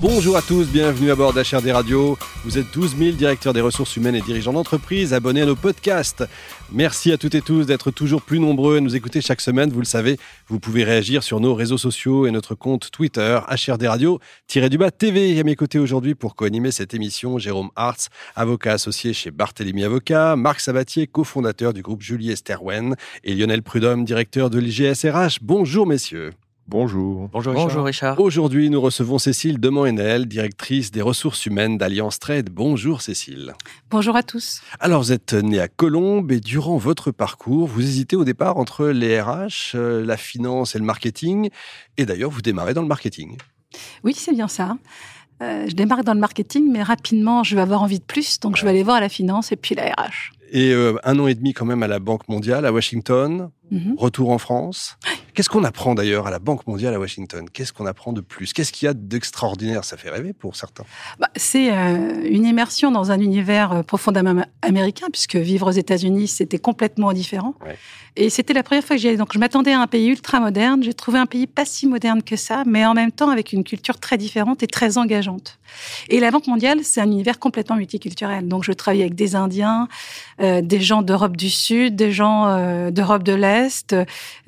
Bonjour à tous, bienvenue à bord d'HRD Radio. Vous êtes 12 000 directeurs des ressources humaines et dirigeants d'entreprise abonnés à nos podcasts. Merci à toutes et tous d'être toujours plus nombreux à nous écouter chaque semaine. Vous le savez, vous pouvez réagir sur nos réseaux sociaux et notre compte Twitter, HRD Radio-du-bas TV. À mes côtés aujourd'hui pour co-animer cette émission, Jérôme Hartz, avocat associé chez Barthélemy Avocat, Marc Sabatier, cofondateur du groupe Julie Esterwen et Lionel Prudhomme, directeur de l'IGSRH. Bonjour messieurs. Bonjour. Bonjour Richard. Aujourd'hui, nous recevons Cécile Demand-Henel, directrice des ressources humaines d'Alliance Trade. Bonjour Cécile. Bonjour à tous. Alors, vous êtes née à Colombes et durant votre parcours, vous hésitez au départ entre les RH, euh, la finance et le marketing. Et d'ailleurs, vous démarrez dans le marketing. Oui, c'est bien ça. Euh, je démarre dans le marketing, mais rapidement, je vais avoir envie de plus, donc je vais aller voir la finance et puis la RH. Et euh, un an et demi quand même à la Banque mondiale, à Washington, mhm. retour en France. Qu'est-ce qu'on apprend d'ailleurs à la Banque mondiale à Washington? Qu'est-ce qu'on apprend de plus? Qu'est-ce qu'il y a d'extraordinaire? Ça fait rêver pour certains. Bah, c'est euh, une immersion dans un univers euh, profondément américain, puisque vivre aux États-Unis, c'était complètement différent. Et c'était la première fois que j'y allais. Donc je m'attendais à un pays ultra moderne. J'ai trouvé un pays pas si moderne que ça, mais en même temps avec une culture très différente et très engageante. Et la Banque mondiale, c'est un univers complètement multiculturel. Donc je travaillais avec des Indiens, euh, des gens d'Europe du Sud, des gens d'Europe de l'Est,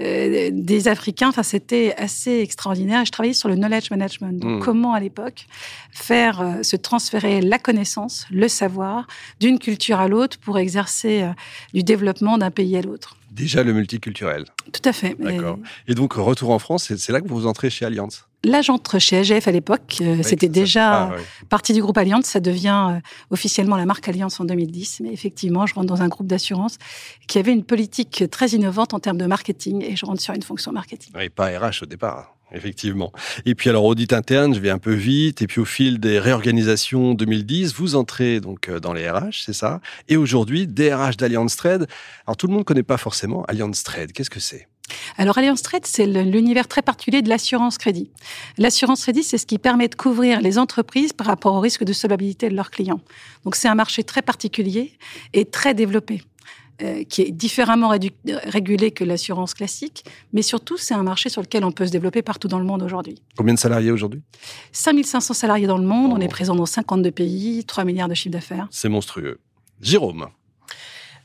des Africains. Enfin, c'était assez extraordinaire. Je travaillais sur le knowledge management. Donc, hmm. comment à l'époque faire euh, se transférer la connaissance, le savoir d'une culture à l'autre pour exercer euh, du développement d'un pays à l'autre. Déjà le multiculturel. Tout à fait. D'accord. Et donc, retour en France, c'est là que vous entrez chez Allianz? Là, j'entre chez AGF à l'époque. Euh, c'était déjà ah, partie du groupe Allianz. Ça devient euh, officiellement la marque Allianz en 2010. Mais effectivement, je rentre dans un groupe d'assurance qui avait une politique très innovante en termes de marketing et je rentre sur une fonction marketing. Et pas RH au départ. Effectivement. Et puis alors audit interne, je vais un peu vite. Et puis au fil des réorganisations 2010, vous entrez donc euh, dans les RH, c'est ça. Et aujourd'hui, DRH d'Allianz Trade. Alors tout le monde ne connaît pas forcément Allianz Trade. Qu'est-ce que c'est? Alors Alliance Trade, c'est l'univers très particulier de l'assurance crédit. L'assurance crédit, c'est ce qui permet de couvrir les entreprises par rapport au risque de solvabilité de leurs clients. Donc c'est un marché très particulier et très développé euh, qui est différemment régulé que l'assurance classique, mais surtout c'est un marché sur lequel on peut se développer partout dans le monde aujourd'hui. Combien de salariés aujourd'hui? 5500 salariés dans le monde, on est présent dans 52 pays, 3 milliards de chiffre d'affaires. C'est monstrueux. Jérôme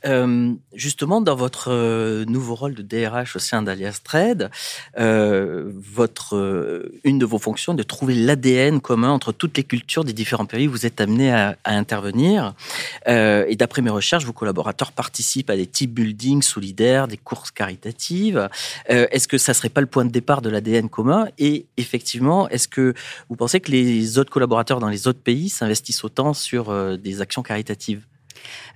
euh, justement, dans votre euh, nouveau rôle de DRH au sein d'Alias Trade, euh, votre, une de vos fonctions est de trouver l'ADN commun entre toutes les cultures des différents pays où vous êtes amené à, intervenir. Et d'après mes recherches, vos collaborateurs participent à des team building solidaires, des courses caritatives. est-ce que ça serait pas le point de départ de l'ADN commun? Et effectivement, est-ce que vous pensez que les autres collaborateurs dans les autres pays s'investissent autant sur des actions caritatives?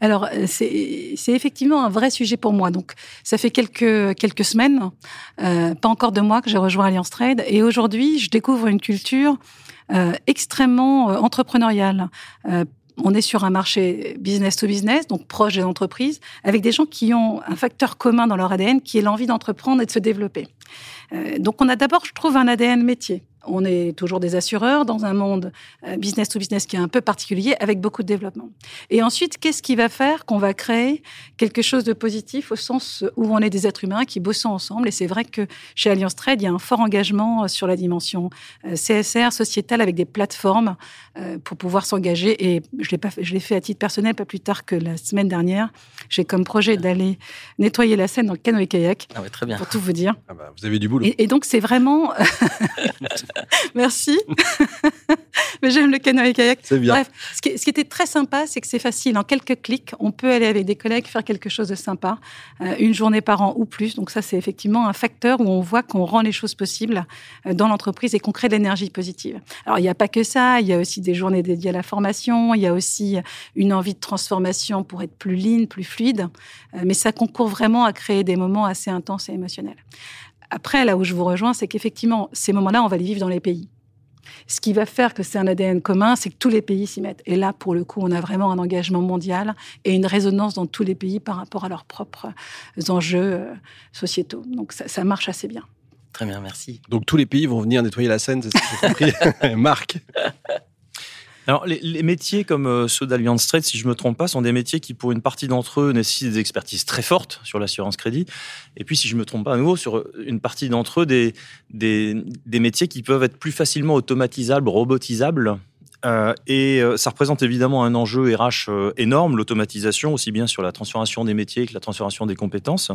Alors, euh, c'est effectivement un vrai sujet pour moi. Donc, ça fait quelques, quelques semaines, euh, pas encore de mois, que j'ai rejoint Alliance Trade. Et aujourd'hui, je découvre une culture euh, extrêmement entrepreneuriale. On est sur un marché business to business, donc proche des entreprises, avec des gens qui ont un facteur commun dans leur ADN, qui est l'envie d'entreprendre et de se développer. donc on a d'abord, je trouve, un ADN métier. On est toujours des assureurs dans un monde euh, business to business qui est un peu particulier avec beaucoup de développement. Et ensuite, qu'est-ce qui va faire qu'on va créer quelque chose de positif au sens où on est des êtres humains qui bossent ensemble? Et c'est vrai que chez Alliance Trade, il y a un fort engagement euh, sur la dimension euh, CSR, sociétale, avec des plateformes pour pouvoir s'engager. Et je l'ai pas, je l'ai fait à titre personnel, pas plus tard que la semaine dernière. J'ai comme projet d'aller nettoyer la Seine dans le canoë-kayak. Ah très bien. Pour tout vous dire. Ah bah, vous avez du boulot. et donc, c'est vraiment Merci. Mais j'aime le canoë-kayak. C'est bien. Bref, ce qui, était très sympa, c'est que c'est facile. En quelques clics, on peut aller avec des collègues faire quelque chose de sympa, euh, une journée par an ou plus. Donc ça, c'est effectivement un facteur où on voit qu'on rend les choses possibles euh, dans l'entreprise et qu'on crée de l'énergie positive. Alors, il n'y a pas que ça. Il y a aussi des journées dédiées à la formation. Il y a aussi une envie de transformation pour être plus lean, plus fluide. Euh, mais ça concourt vraiment à créer des moments assez intenses et émotionnels. Après, là où je vous rejoins, c'est qu'effectivement, ces moments-là, on va les vivre dans les pays. Ce qui va faire que c'est un ADN commun, c'est que tous les pays s'y mettent. Et là, pour le coup, on a vraiment un engagement mondial et une résonance dans tous les pays par rapport à leurs propres enjeux euh, sociétaux. Donc ça, marche assez bien. Très bien, merci. Donc tous les pays vont venir nettoyer la Seine, c'est ça que j'ai compris Marc alors, les, métiers comme euh, ceux d'Allianz Trade, si je ne me trompe pas, sont des métiers qui, pour une partie d'entre eux, nécessitent des expertises très fortes sur l'assurance crédit. Et puis, si je ne me trompe pas à nouveau, sur une partie d'entre eux, des, des, métiers qui peuvent être plus facilement automatisables, robotisables. Euh, et euh, ça représente évidemment un enjeu RH énorme, l'automatisation, aussi bien sur la transformation des métiers que la transformation des compétences,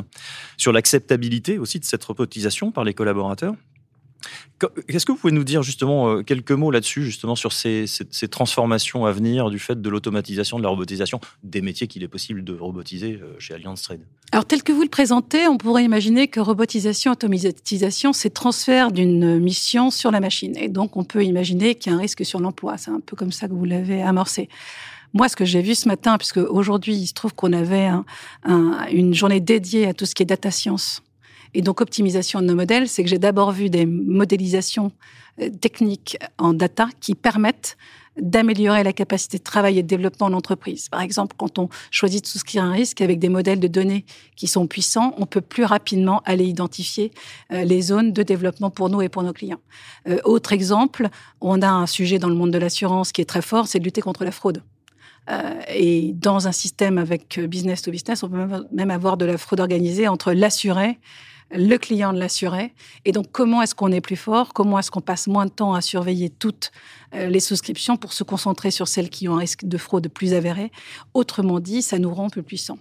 sur l'acceptabilité aussi de cette robotisation par les collaborateurs. Qu'est-ce que vous pouvez nous dire justement euh, quelques mots là-dessus, justement sur ces, transformations à venir du fait de l'automatisation, de la robotisation des métiers qu'il est possible de robotiser euh, chez Allianz Trade? Alors tel que vous le présentez, on pourrait imaginer que robotisation, automatisation, c'est transfert d'une mission sur la machine. Et donc on peut imaginer qu'il y a un risque sur l'emploi. C'est un peu comme ça que vous l'avez amorcé. Moi, ce que j'ai vu ce matin, puisque aujourd'hui, il se trouve qu'on avait une journée dédiée à tout ce qui est data science et donc, optimisation de nos modèles, c'est que j'ai d'abord vu des modélisations euh, techniques en data qui permettent d'améliorer la capacité de travail et de développement de l'entreprise. Par exemple, quand on choisit de souscrire un risque avec des modèles de données qui sont puissants, on peut plus rapidement aller identifier euh, les zones de développement pour nous et pour nos clients. Euh, autre exemple, on a un sujet dans le monde de l'assurance qui est très fort, c'est de lutter contre la fraude. et dans un système avec business to business, on peut même avoir de la fraude organisée entre l'assuré le client de l'assuré. Et donc, comment est-ce qu'on est plus fort? Comment est-ce qu'on passe moins de temps à surveiller toutes euh, les souscriptions pour se concentrer sur celles qui ont un risque de fraude plus avéré? Autrement dit, ça nous rend plus puissants.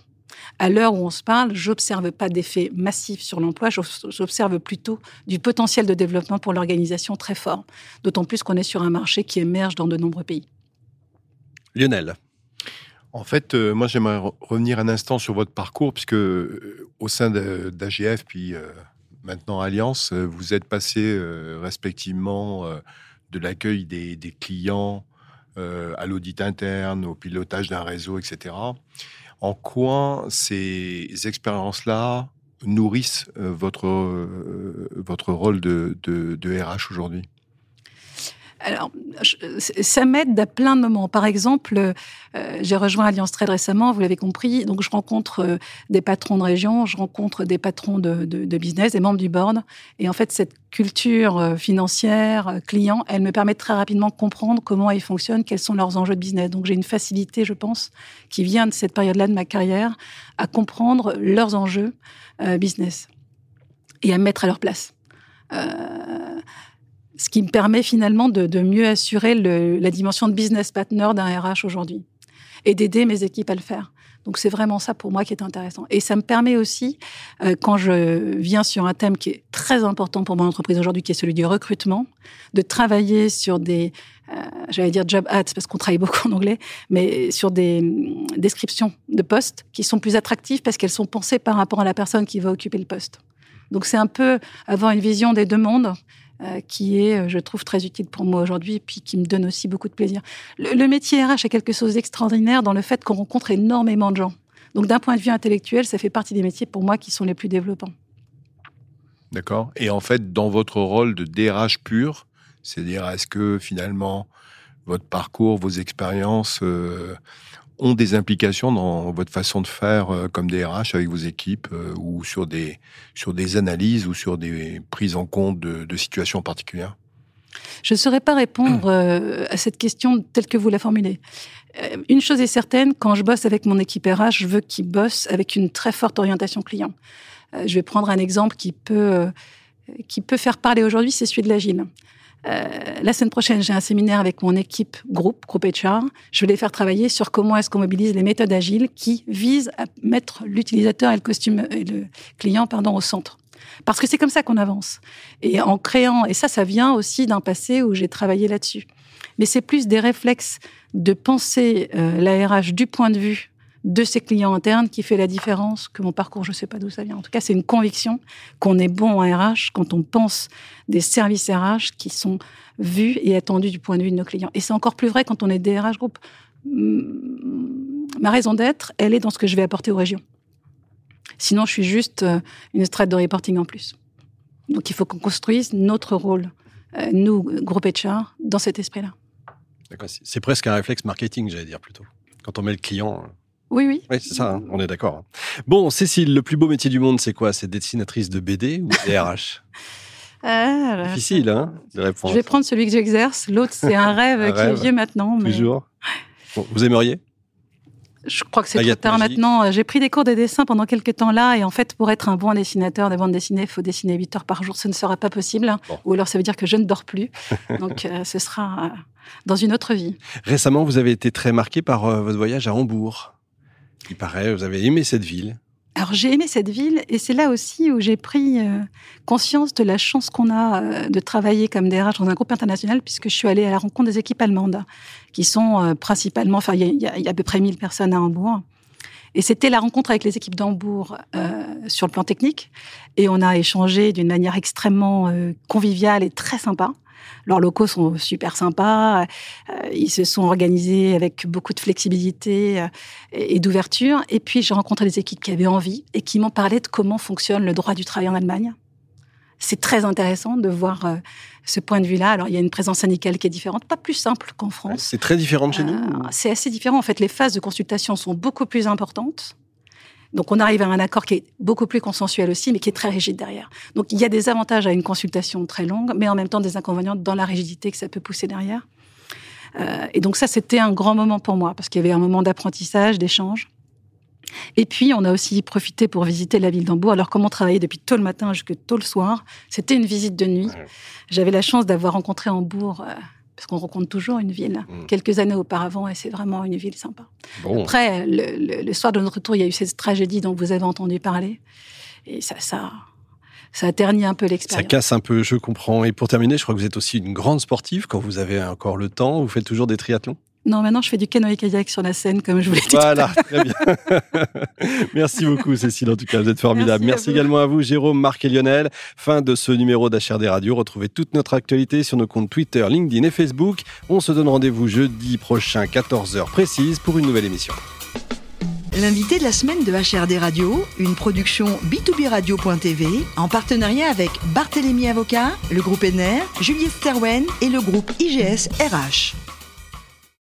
À l'heure où on se parle, j'observe pas d'effet massif sur l'emploi, j'observe plutôt du potentiel de développement pour l'organisation très fort, d'autant plus qu'on est sur un marché qui émerge dans de nombreux pays. Lionel. En fait, euh, moi, j'aimerais revenir un instant sur votre parcours, puisque euh, au sein d'AGF, puis euh, maintenant Alliance, vous êtes passé respectivement de l'accueil des, clients à l'audit interne, au pilotage d'un réseau, etc. En quoi ces expériences-là nourrissent votre, votre rôle de, de RH aujourd'hui? Alors, ça m'aide à plein de moments. Par exemple, euh, j'ai rejoint Alliance Trade récemment, vous l'avez compris. Donc, je rencontre euh, des patrons de région, je rencontre des patrons de, business, des membres du board. Et en fait, cette culture euh, financière, client, elle me permet très rapidement de comprendre comment ils fonctionnent, quels sont leurs enjeux de business. Donc, j'ai une facilité, je pense, qui vient de cette période-là de ma carrière, à comprendre leurs enjeux business et à me mettre à leur place. Ce qui me permet finalement de, mieux assurer la dimension de business partner d'un RH aujourd'hui et d'aider mes équipes à le faire. Donc c'est vraiment ça pour moi qui est intéressant. Et ça me permet aussi, euh, quand je viens sur un thème qui est très important pour mon entreprise aujourd'hui, qui est celui du recrutement, de travailler sur des, euh, j'allais dire job ads parce qu'on travaille beaucoup en anglais, mais sur des hum, descriptions de postes qui sont plus attractives parce qu'elles sont pensées par rapport à la personne qui va occuper le poste. Donc c'est un peu avoir une vision des deux mondes euh, qui est, euh, je trouve, très utile pour moi aujourd'hui et puis qui me donne aussi beaucoup de plaisir. Le, métier RH est quelque chose d'extraordinaire dans le fait qu'on rencontre énormément de gens. Donc d'un point de vue intellectuel, ça fait partie des métiers pour moi qui sont les plus développants. D'accord. Et en fait, dans votre rôle de DRH pur, c'est-à-dire est-ce que finalement votre parcours, vos expériences euh, ont des implications dans votre façon de faire euh, comme DRH avec vos équipes euh, ou sur des, sur des analyses ou sur des prises en compte de, situations particulières? Je ne saurais pas répondre euh, à cette question telle que vous la formulez. Une chose est certaine, quand je bosse avec mon équipe RH, je veux qu'ils bossent avec une très forte orientation client. Je vais prendre un exemple qui peut, qui peut faire parler aujourd'hui, c'est celui de l'agile. Euh, la semaine prochaine, j'ai un séminaire avec mon équipe groupe, groupe HR. Je vais les faire travailler sur comment est-ce qu'on mobilise les méthodes agiles qui visent à mettre l'utilisateur et le, costume, et le client pardon, au centre. Parce que c'est comme ça qu'on avance. Et en créant, et ça, ça vient aussi d'un passé où j'ai travaillé là-dessus. Mais c'est plus des réflexes de penser euh, du point de vue de ses clients internes qui fait la différence que mon parcours, je ne sais pas d'où ça vient. En tout cas, c'est une conviction qu'on est bon en RH quand on pense des services RH qui sont vus et attendus du point de vue de nos clients. Et c'est encore plus vrai quand on est DRH groupe. Ma raison d'être, elle est dans ce que je vais apporter aux régions. Sinon, je suis juste euh, une strate de reporting en plus. Donc, il faut qu'on construise notre rôle, euh, nous, groupe HR, dans cet esprit-là. C'est presque un réflexe marketing, j'allais dire plutôt. Quand on met le client oui, oui. Oui, c'est ça, hein, on est d'accord. Bon, Cécile, le plus beau métier du monde, c'est quoi? C'est dessinatrice de BD ou DRH Ah, Difficile, hein, de répondre. Je vais prendre celui que j'exerce. L'autre, c'est un rêve Un qui rêve. est vieux maintenant. mais Toujours. Bon, vous aimeriez? Je crois que c'est Agathe trop tard Magie. maintenant. J'ai pris des cours de dessin pendant quelques temps là. Et en fait, pour être un bon dessinateur de bande dessinée, il faut dessiner 8 heures par jour. Ce ne sera pas possible. Bon. Ou alors, ça veut dire que je ne dors plus. Donc, euh, ce sera euh, dans une autre vie. Récemment, vous avez été très marqué par euh, votre voyage à Hambourg. Il paraît, vous avez aimé cette ville. Alors j'ai aimé cette ville et c'est là aussi où j'ai pris euh, conscience de la chance qu'on a euh, de travailler comme DRH dans un groupe international puisque je suis allée à la rencontre des équipes allemandes qui sont euh, principalement, enfin il y a- à peu près 1000 personnes à Hambourg. Et c'était la rencontre avec les équipes d'Hambourg sur le plan technique et on a échangé d'une manière extrêmement euh, conviviale et très sympa. Leurs locaux sont super sympas. euh, ils se sont organisés avec beaucoup de flexibilité euh, et d'ouverture. Et puis, j'ai rencontré des équipes qui avaient envie et qui m'ont parlé de comment fonctionne le droit du travail en Allemagne. C'est très intéressant de voir euh, ce point de vue-là. Alors, il y a une présence syndicale qui est différente, pas plus simple qu'en France. C'est très différent de chez nous. Euh, c'est assez différent. En fait, les phases de consultation sont beaucoup plus importantes. Donc, on arrive à un accord qui est beaucoup plus consensuel aussi, mais qui est très rigide derrière. Donc, il y a des avantages à une consultation très longue, mais en même temps des inconvénients dans la rigidité que ça peut pousser derrière. Euh, et donc, ça, c'était un grand moment pour moi, parce qu'il y avait un moment d'apprentissage, d'échange. Et puis, on a aussi profité pour visiter la ville d'Hambourg. Alors, comme on travaillait depuis tôt le matin jusqu'à tôt le soir, c'était une visite de nuit. J'avais la chance d'avoir rencontré Hambourg, euh, parce qu'on rencontre toujours une ville, Mm. quelques années auparavant, et c'est vraiment une ville sympa. Bon, Après, le, le- le soir de notre tour, il y a eu cette tragédie dont vous avez entendu parler. Et ça, ça, ça a terni un peu ça l'expérience. casse un peu, je comprends. Et pour terminer, je crois que vous êtes aussi une grande sportive quand vous avez encore le temps. Vous faites toujours des triathlons? Non, maintenant, je fais du canoë-kayak sur la Seine, comme je vous l'ai dit. tout à Voilà, très bien. Merci beaucoup, Cécile. En tout cas, vous êtes formidable. Merci également à vous, Jérôme, Marc et Lionel. Fin de ce numéro d'HRD Radio. Retrouvez toute notre actualité sur nos comptes Twitter, LinkedIn et Facebook. On se donne rendez-vous jeudi prochain, 14h précise, pour une nouvelle émission. L'invité de la semaine de HRD Radio, une production b2b-radio.tv en partenariat avec Barthélémy Avocat, le groupe NR, Juliette Sterwen et le groupe IGS RH.